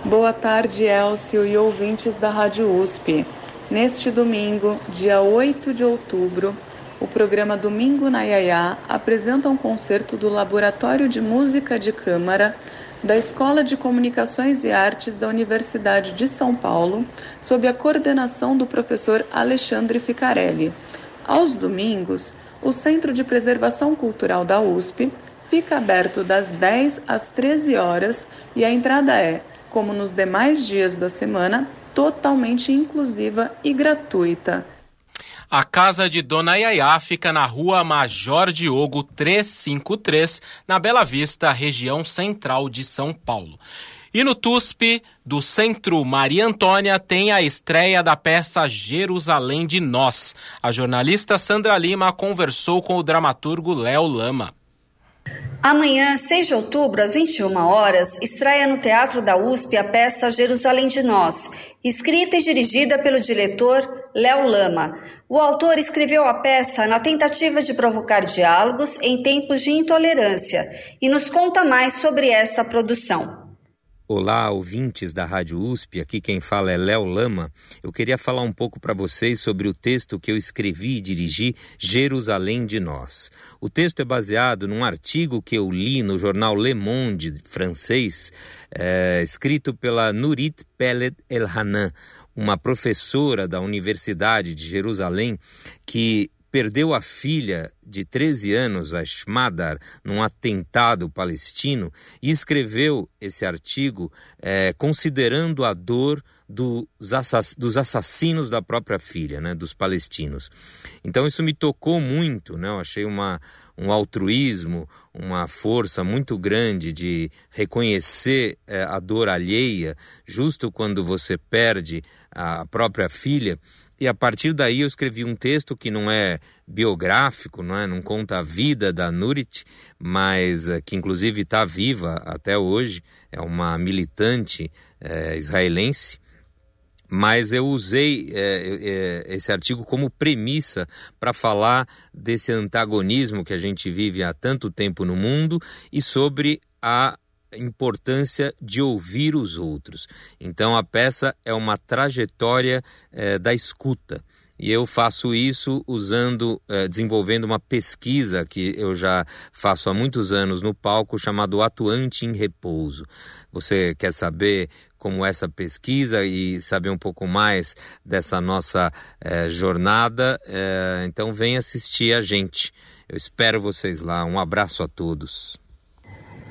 Boa tarde, Elcio e ouvintes da Rádio USP. Neste domingo, dia 8 de outubro, o programa Domingo na Iaiá apresenta um concerto do Laboratório de Música de Câmara da Escola de Comunicações e Artes da Universidade de São Paulo, sob a coordenação do professor Alexandre Ficarelli. Aos domingos, o Centro de Preservação Cultural da USP fica aberto das 10 às 13 horas e a entrada é, como nos demais dias da semana, totalmente inclusiva e gratuita. A casa de Dona Yaya fica na rua Major Diogo 353, na Bela Vista, região central de São Paulo. E no TUSP do Centro Maria Antônia tem a estreia da peça Jerusalém de Nós. A jornalista Sandra Lima conversou com o dramaturgo Léo Lama. Amanhã, 6 de outubro, às 21 horas, estreia no Teatro da USP a peça Jerusalém de Nós, escrita e dirigida pelo diretor Léo Lama. O autor escreveu a peça na tentativa de provocar diálogos em tempos de intolerância e nos conta mais sobre essa produção. Olá, ouvintes da Rádio USP, aqui quem fala é Léo Lama. Eu queria falar um pouco para vocês sobre o texto que eu escrevi e dirigi, Jerusalém de Nós. O texto é baseado num artigo que eu li no jornal Le Monde francês, é, escrito pela Nurit Peled El Hanan, uma professora da Universidade de Jerusalém que perdeu a filha de 13 anos, a Shmadar, num atentado palestino e escreveu esse artigo é, considerando a dor dos, assass dos assassinos da própria filha, né, dos palestinos. Então isso me tocou muito, né, eu achei uma, um altruísmo, uma força muito grande de reconhecer é, a dor alheia, justo quando você perde a própria filha e a partir daí eu escrevi um texto que não é biográfico, não, é? não conta a vida da Nurit, mas uh, que inclusive está viva até hoje, é uma militante uh, israelense, mas eu usei é, é, esse artigo como premissa para falar desse antagonismo que a gente vive há tanto tempo no mundo e sobre a importância de ouvir os outros. Então a peça é uma trajetória é, da escuta. E eu faço isso usando, eh, desenvolvendo uma pesquisa que eu já faço há muitos anos no palco, chamado Atuante em Repouso. Você quer saber como essa pesquisa e saber um pouco mais dessa nossa eh, jornada? Eh, então vem assistir a gente. Eu espero vocês lá. Um abraço a todos.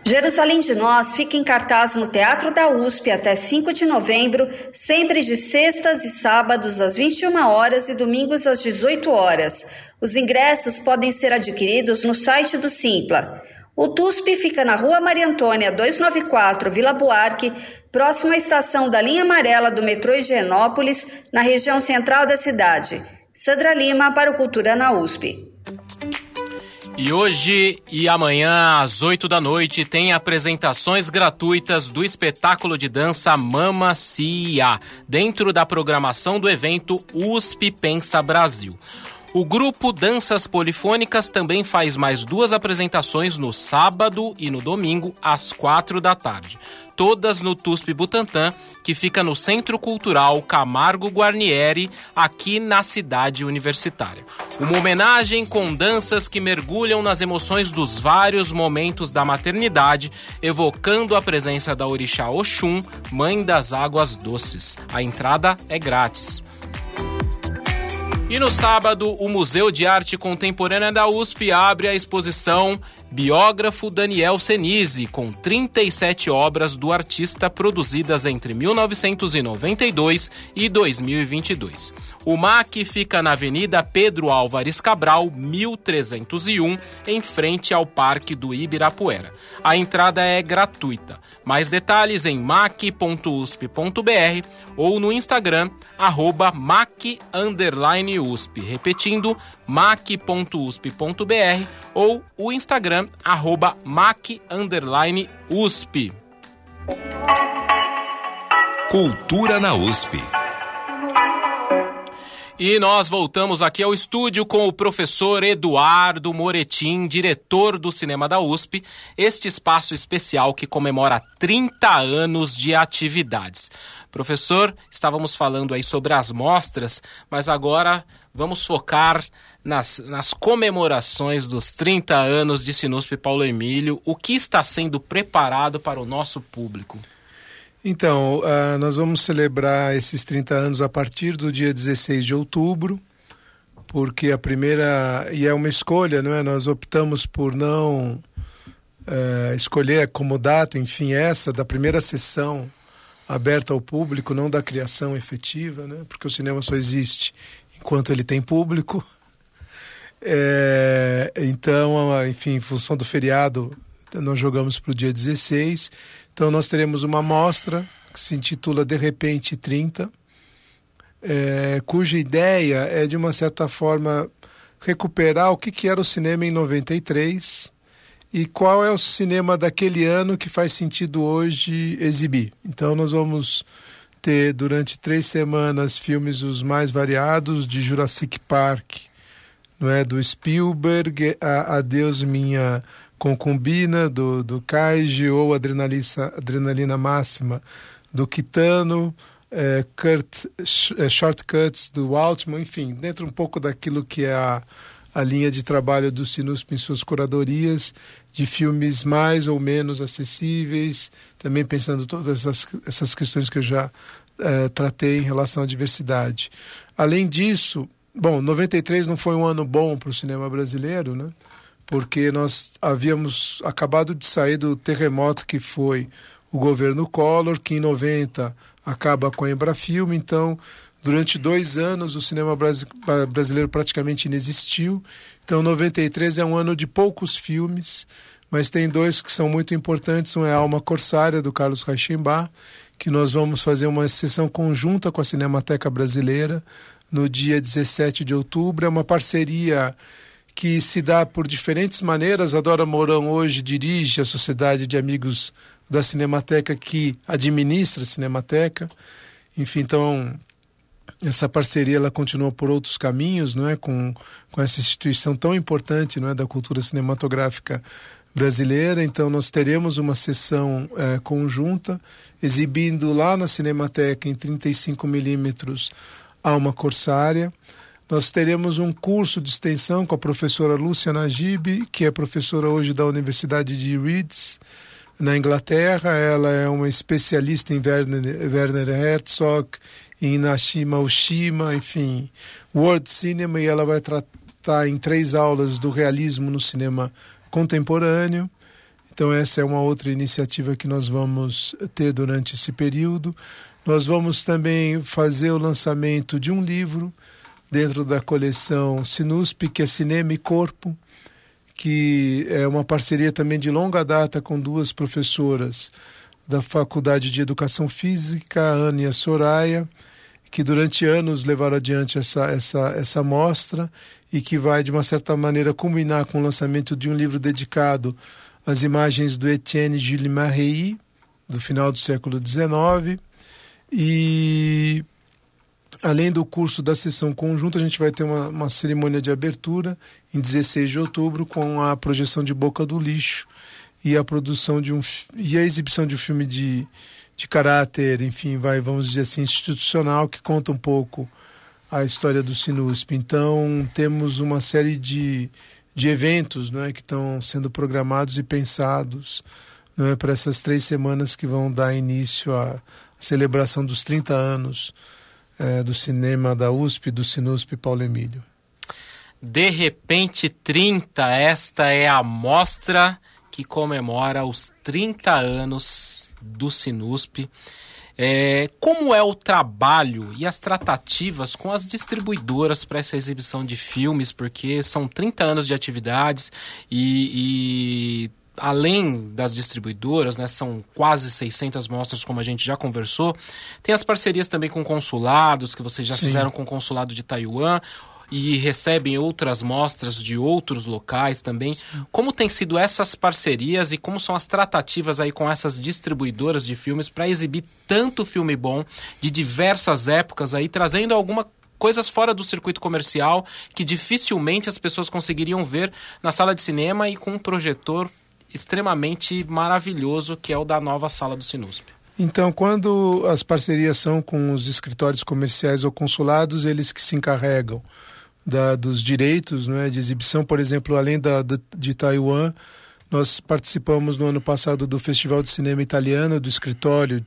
Jerusalém de Nós fica em cartaz no Teatro da USP até 5 de novembro, sempre de sextas e sábados às 21 horas e domingos às 18 horas. Os ingressos podem ser adquiridos no site do Simpla. O TUSP fica na Rua Maria Antônia 294, Vila Buarque, próximo à estação da linha amarela do metrô Higienópolis, na região central da cidade. Sandra Lima para o Cultura na USP. E hoje e amanhã, às 8 da noite, tem apresentações gratuitas do espetáculo de dança Mama Cia, dentro da programação do evento USP Pensa Brasil. O grupo Danças Polifônicas também faz mais duas apresentações no sábado e no domingo, às quatro da tarde. Todas no TUSP Butantã, que fica no Centro Cultural Camargo Guarnieri, aqui na cidade universitária. Uma homenagem com danças que mergulham nas emoções dos vários momentos da maternidade, evocando a presença da Orixá Oxum, mãe das águas doces. A entrada é grátis. E no sábado, o Museu de Arte Contemporânea da USP abre a exposição Biógrafo Daniel Senise, com 37 obras do artista produzidas entre 1992 e 2022. O MAC fica na Avenida Pedro Álvares Cabral, 1301, em frente ao Parque do Ibirapuera. A entrada é gratuita. Mais detalhes em mac.usp.br ou no Instagram, arroba mac_usp. Repetindo, mac.usp.br ou o Instagram, arroba mac_usp. Cultura na USP. E nós voltamos aqui ao estúdio com o professor Eduardo Moretim, diretor do Cinema da USP, este espaço especial que comemora 30 anos de atividades. Professor, estávamos falando aí sobre as mostras, mas agora vamos focar nas, nas comemorações dos 30 anos de Sinuspe Paulo Emílio. O que está sendo preparado para o nosso público? Então, uh, nós vamos celebrar esses 30 anos a partir do dia 16 de outubro, porque a primeira. E é uma escolha, não é? Nós optamos por não uh, escolher como data, enfim, essa da primeira sessão aberta ao público, não da criação efetiva, né? Porque o cinema só existe enquanto ele tem público. É, [laughs] então, enfim, em função do feriado, nós jogamos para o dia 16 então nós teremos uma mostra que se intitula De Repente 30, é, cuja ideia é de uma certa forma recuperar o que, que era o cinema em 93 e qual é o cinema daquele ano que faz sentido hoje exibir. Então nós vamos ter durante três semanas filmes os mais variados de Jurassic Park, não é do Spielberg, a Adeus minha concubina do, do Kaiji ou adrenalina, adrenalina máxima do Kitano, é, Kurt, é, Shortcuts do Altman, enfim, dentro um pouco daquilo que é a, a linha de trabalho do Sinusp em suas curadorias, de filmes mais ou menos acessíveis, também pensando todas essas, essas questões que eu já é, tratei em relação à diversidade. Além disso, bom, 93 não foi um ano bom para o cinema brasileiro, né? Porque nós havíamos acabado de sair do terremoto que foi o governo Collor, que em 90 acaba com a Embrafilme, então durante dois anos o cinema brasileiro praticamente inexistiu. Então 93 é um ano de poucos filmes, mas tem dois que são muito importantes. Um é Alma Corsária, do Carlos Reichenbach, que nós vamos fazer uma sessão conjunta com a Cinemateca Brasileira no dia 17 de outubro. É uma parceria que se dá por diferentes maneiras. A Dora Mourão hoje dirige a Sociedade de Amigos da Cinemateca que administra a Cinemateca. Enfim, então essa parceria ela continua por outros caminhos, não é, com, com essa instituição tão importante, não é, da cultura cinematográfica brasileira. Então nós teremos uma sessão é, conjunta exibindo lá na Cinemateca em 35 milímetros Alma Corsária. Nós teremos um curso de extensão com a professora Lúcia Najib, que é professora hoje da Universidade de Leeds, na Inglaterra. Ela é uma especialista em Werner, Werner Herzog, em Nashima Oshima, enfim, World Cinema, e ela vai tratar em três aulas do realismo no cinema contemporâneo. Então, essa é uma outra iniciativa que nós vamos ter durante esse período. Nós vamos também fazer o lançamento de um livro dentro da coleção Sinusp, que é Cinema e Corpo, que é uma parceria também de longa data com duas professoras da Faculdade de Educação Física, a Ana e a Soraya, que durante anos levaram adiante essa, essa, essa mostra e que vai, de uma certa maneira, culminar com o lançamento de um livro dedicado às imagens do Etienne Gilles Marey, do final do século XIX. E Além do curso da sessão conjunta, a gente vai ter uma, uma, cerimônia de abertura em 16 de outubro com a projeção de Boca do Lixo e a produção de um e a exibição de um filme de, de caráter, enfim, vai vamos dizer assim institucional que conta um pouco a história do Sinusp. Então temos uma série de, de eventos, não é, que estão sendo programados e pensados, não é, para essas três semanas que vão dar início à celebração dos 30 anos é, do cinema da USP, do Sinusp Paulo Emílio. De repente 30, esta é a mostra que comemora os 30 anos do Sinusp. É, como é o trabalho e as tratativas com as distribuidoras para essa exibição de filmes? Porque são 30 anos de atividades e, e além das distribuidoras, né, são quase 600 mostras, como a gente já conversou, tem as parcerias também com consulados, que vocês já Sim. fizeram com o consulado de Taiwan, e recebem outras mostras de outros locais também. Como tem sido essas parcerias e como são as tratativas aí com essas distribuidoras de filmes para exibir tanto filme bom de diversas épocas aí, trazendo alguma coisas fora do circuito comercial que dificilmente as pessoas conseguiriam ver na sala de cinema e com um projetor extremamente maravilhoso que é o da nova sala do Sinusp. Então, quando as parcerias são com os escritórios comerciais ou consulados, eles que se encarregam da, dos direitos né, de exibição, por exemplo, além da, de Taiwan, nós participamos no ano passado do Festival de Cinema Italiano, do escritório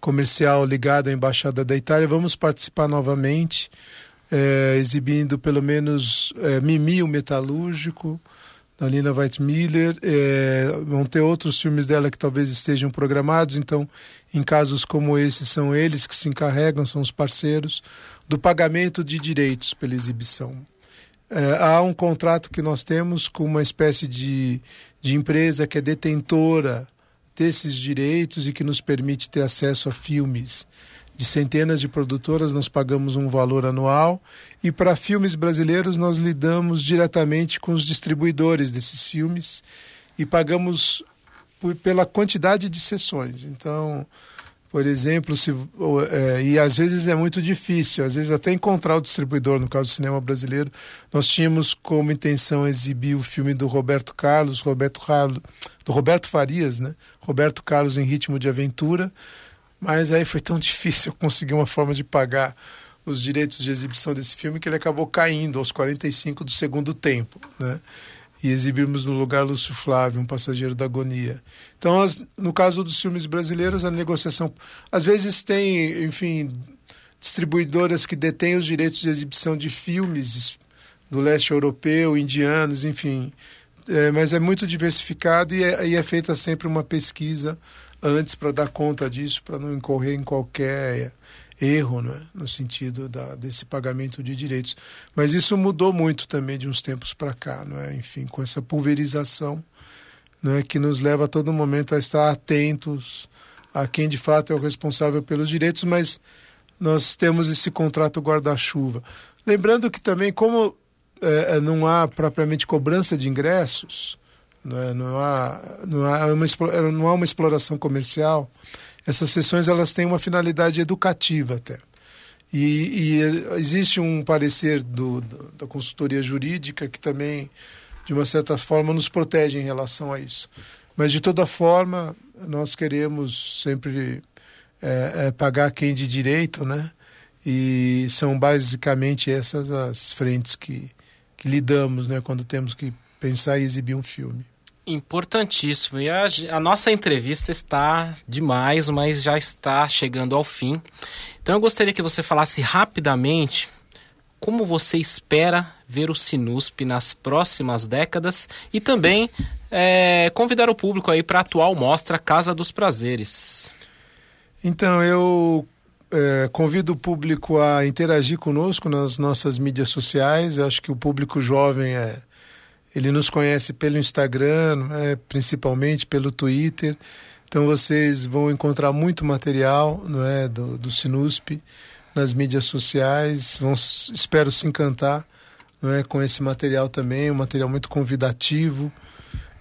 comercial ligado à Embaixada da Itália. Vamos participar novamente, é, exibindo pelo menos é, Mimi, o Metalúrgico, da Nina Weitmiller. É, vão ter outros filmes dela que talvez estejam programados, então, em casos como esse, são eles que se encarregam, são os parceiros, do pagamento de direitos pela exibição. É, há um contrato que nós temos com uma espécie de, de empresa que é detentora desses direitos e que nos permite ter acesso a filmes de centenas de produtoras, nós pagamos um valor anual e para filmes brasileiros nós lidamos diretamente com os distribuidores desses filmes e pagamos pela quantidade de sessões. Então, por exemplo, se, é, e às vezes é muito difícil, às vezes até encontrar o distribuidor, no caso do cinema brasileiro. Nós tínhamos como intenção exibir o filme do Roberto Carlos, Roberto Carlos, do Roberto Farias, né? Roberto Carlos em Ritmo de Aventura mas aí foi tão difícil conseguir uma forma de pagar os direitos de exibição desse filme que ele acabou caindo aos 45 do segundo tempo, né? E exibimos no lugar Lúcio Flávio, um passageiro da agonia. Então, as, no caso dos filmes brasileiros, a negociação. Às vezes tem, enfim, distribuidoras que detêm os direitos de exibição de filmes do leste europeu, indianos, enfim. É, mas é muito diversificado e é, e é feita sempre uma pesquisa antes para dar conta disso, para não incorrer em qualquer erro, né? no sentido da, desse pagamento de direitos. Mas isso mudou muito também de uns tempos para cá, não é? enfim, com essa pulverização não é? que nos leva a todo momento a estar atentos a quem de fato é o responsável pelos direitos, mas nós temos esse contrato guarda-chuva. Lembrando que também, como é, não há propriamente cobrança de ingressos, não, é, não, há, não, há uma, não há uma exploração comercial. Essas sessões elas têm uma finalidade educativa até. E, e existe um parecer do, do, da consultoria jurídica que também, de uma certa forma, nos protege em relação a isso. Mas, de toda forma, nós queremos sempre é, é, pagar quem de direito, né? E são basicamente essas as frentes que, que lidamos, né? Quando temos que pensar e exibir um filme. Importantíssimo. E a, a, nossa entrevista está demais, mas já está chegando ao fim. Então eu gostaria que você falasse rapidamente como você espera ver o Sinusp nas próximas décadas e também é, convidar o público aí para a atual mostra Casa dos Prazeres. Então eu é, convido o público a interagir conosco nas nossas mídias sociais. Eu acho que o público jovem é ele nos conhece pelo Instagram, é, principalmente pelo Twitter. Então vocês vão encontrar muito material não é, do, do Sinusp nas mídias sociais. Vão, espero se encantar não é, com esse material também, um material muito convidativo.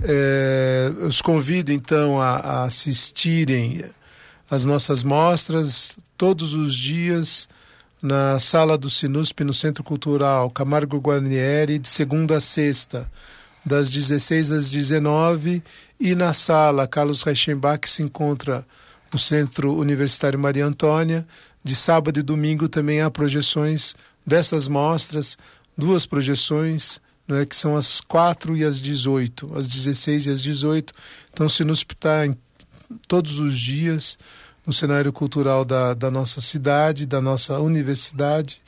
É, os convido então a, a assistirem às nossas mostras todos os dias na sala do Sinusp, no Centro Cultural Camargo Guarnieri, de segunda a sexta, das 16 às 19 e na sala Carlos Reichenbach, que se encontra no Centro Universitário Maria Antônia. De sábado e domingo também há projeções dessas mostras, duas projeções, é que são às 4 e às 18, às 16 e às 18. Então, o Sinusp está todos os dias no cenário cultural da, da nossa cidade, da nossa universidade.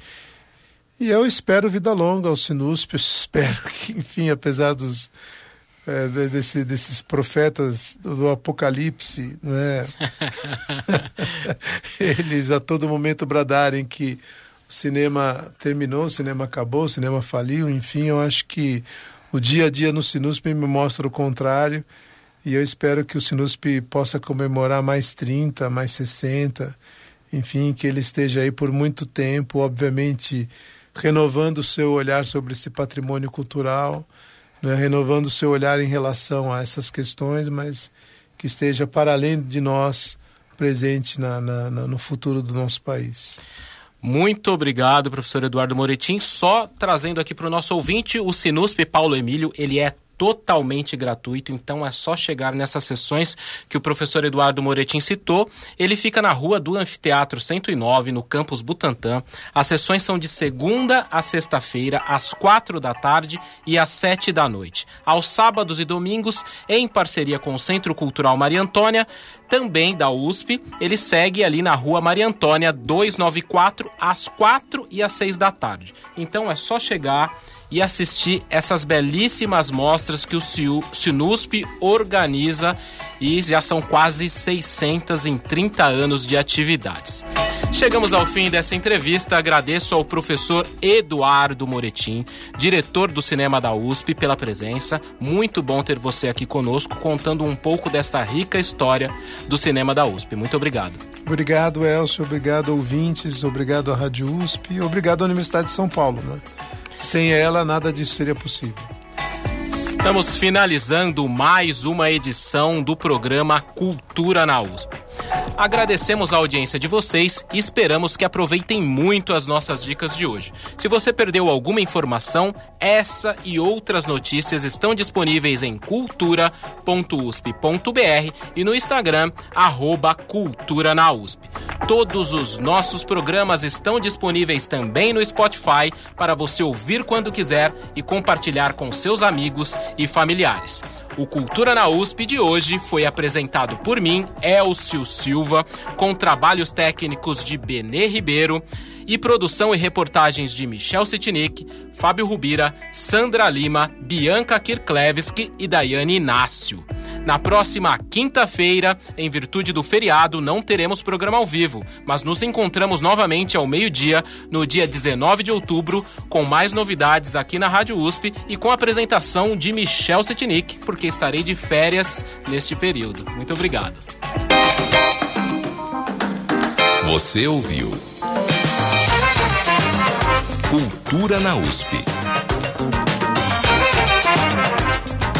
E eu espero vida longa ao Sinusp, eu [laughs] espero que, enfim, apesar dos é, desse, desses profetas do, do Apocalipse, é? [laughs] eles a todo momento bradarem que o cinema terminou, o cinema acabou, o cinema faliu, enfim, eu acho que o dia a dia no Sinusp me mostra o contrário. E eu espero que o Sinusp possa comemorar mais 30, mais 60, enfim, que ele esteja aí por muito tempo, obviamente renovando o seu olhar sobre esse patrimônio cultural, né, renovando o seu olhar em relação a essas questões, mas que esteja para além de nós, presente na, na, na, no futuro do nosso país. Muito obrigado, professor Eduardo Moretim. Só trazendo aqui para o nosso ouvinte, o Sinusp Paulo Emílio, ele é totalmente gratuito, então é só chegar nessas sessões que o professor Eduardo Moretim citou. Ele fica na rua do Anfiteatro 109, no campus Butantã. As sessões são de segunda a sexta-feira, às quatro da tarde e às sete da noite. Aos sábados e domingos, em parceria com o Centro Cultural Maria Antônia, também da USP, ele segue ali na rua Maria Antônia 294, às quatro e às seis da tarde. Então é só chegar e assistir essas belíssimas mostras que o Sinusp organiza e já são quase 600 em 30 anos de atividades. Chegamos ao fim dessa entrevista. Agradeço ao professor Eduardo Moretim, diretor do cinema da USP, pela presença. Muito bom ter você aqui conosco, contando um pouco desta rica história do cinema da USP. Muito obrigado. Obrigado, Elcio. Obrigado, ouvintes. Obrigado à Rádio USP. Obrigado à Universidade de São Paulo. Né? Sem ela, nada disso seria possível. Estamos finalizando mais uma edição do programa Cultura na USP. Agradecemos a audiência de vocês e esperamos que aproveitem muito as nossas dicas de hoje. Se você perdeu alguma informação, essa e outras notícias estão disponíveis em cultura.usp.br e no Instagram, arroba Cultura na USP. Todos os nossos programas estão disponíveis também no Spotify para você ouvir quando quiser e compartilhar com seus amigos e familiares. O Cultura na USP de hoje foi apresentado por mim, Elcio Silva, com trabalhos técnicos de Benê Ribeiro e produção e reportagens de Michel Sitnik, Fábio Rubira, Sandra Lima, Bianca Kirklevski e Daiane Inácio. Na próxima quinta-feira, em virtude do feriado, não teremos programa ao vivo, mas nos encontramos novamente ao meio-dia, no dia 19 de outubro, com mais novidades aqui na Rádio USP e com a apresentação de Michel Setnik, porque estarei de férias neste período. Muito obrigado. Você ouviu Cultura na USP.